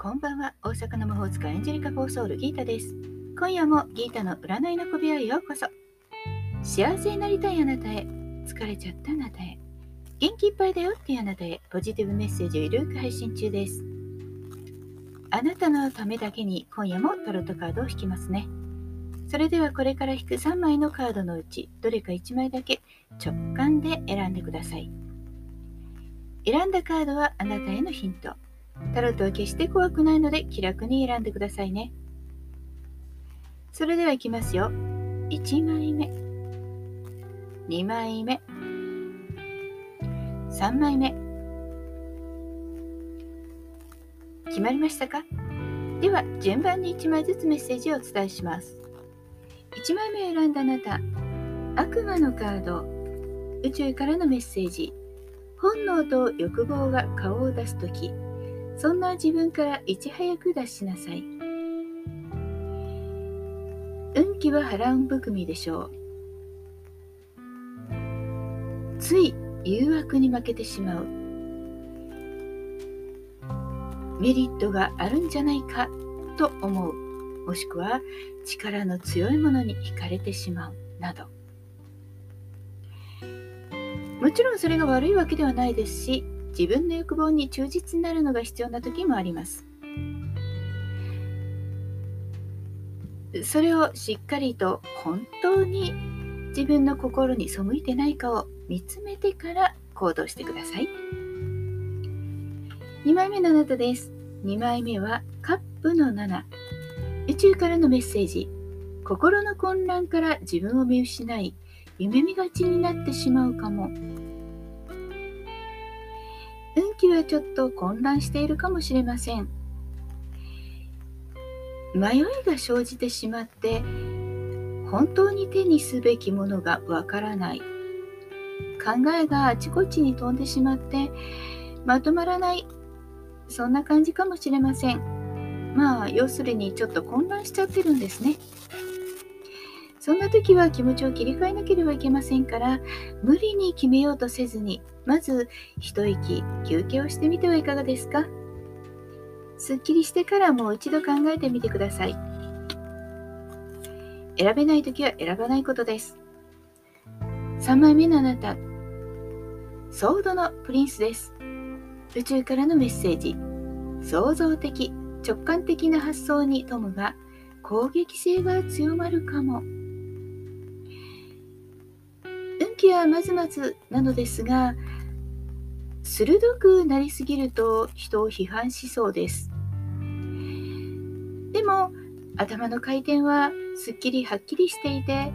こんばんは大阪の魔法使いエンジェリカ・フォーソウルギータです。今夜もギータの占いの小部屋へようこそ。幸せになりたいあなたへ、疲れちゃったあなたへ、元気いっぱいだよっていうあなたへ、ポジティブメッセージをゆるく配信中です。あなたのためだけに今夜もタロットカードを引きますね。それではこれから引く3枚のカードのうち、どれか1枚だけ直感で選んでください。選んだカードはあなたへのヒント。タロットは決して怖くないので気楽に選んでくださいね。それではいきますよ。1枚目、2枚目、3枚目。決まりましたか？では順番に1枚ずつメッセージをお伝えします。1枚目を選んだあなた、悪魔のカード、宇宙からのメッセージ、本能と欲望が顔を出すとき、そんな自分からいち早く出しなさい。運気は波乱含みでしょう。つい誘惑に負けてしまう。メリットがあるんじゃないかと思う。もしくは力の強いものに惹かれてしまう。など。もちろんそれが悪いわけではないですし、自分の欲望に忠実になるのが必要な時もあります。それをしっかりと本当に自分の心に背いてないかを見つめてから行動してください。2枚目のあなたです。2枚目はカップの7。宇宙からのメッセージ。心の混乱から自分を見失い、夢見がちになってしまうかも。気はちょっと混乱しているかもしれません。迷いが生じてしまって本当に手にすべきものがわからない。考えがあちこちに飛んでしまってまとまらない。そんな感じかもしれません。まあ要するにちょっと混乱しちゃってるんですね。そんな時は気持ちを切り替えなければいけませんから無理に決めようとせずにまず一息休憩をしてみてはいかがですか？すっきりしてからもう一度考えてみてください。選べない時は選ばないことです。3枚目のあなたソードのプリンスです。宇宙からのメッセージ。創造的直感的な発想に富むが攻撃性が強まるかも。気はまずまずなのですが鋭くなりすぎると人を批判しそうですでも頭の回転はすっきりはっきりしていて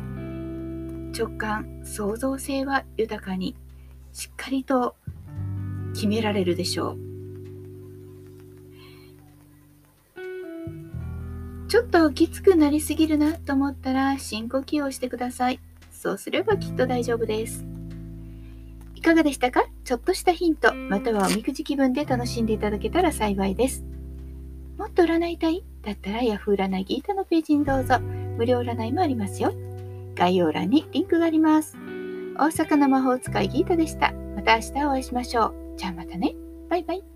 直感創造性は豊かにしっかりと決められるでしょうちょっときつくなりすぎるなと思ったら深呼吸をしてください。そうすればきっと大丈夫です。いかがでしたか？ちょっとしたヒント、またはおみくじ気分で楽しんでいただけたら幸いです。もっと占いたい？だったら Yahoo 占いギータのページにどうぞ。無料占いもありますよ。概要欄にリンクがあります。大阪の魔法使いギータでした。また明日お会いしましょう。じゃあまたね。バイバイ。